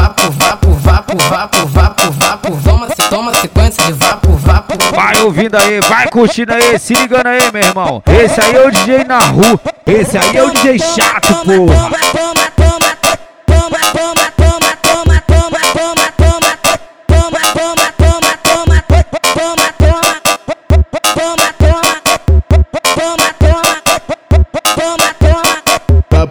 vapo, vapo, vapo, vapo, vapo, vapo, se toma sequência de vapo, vapo. Vai ouvindo aí, vai curtindo aí, se ligando aí, meu irmão. Esse aí é o DJ na rua, esse aí é o DJ chato, porra.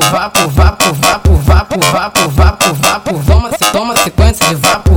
vapo, vapo, vapo, vapo, vapo, vapo, vapo, vapo, vapo, toma sequência de vapo.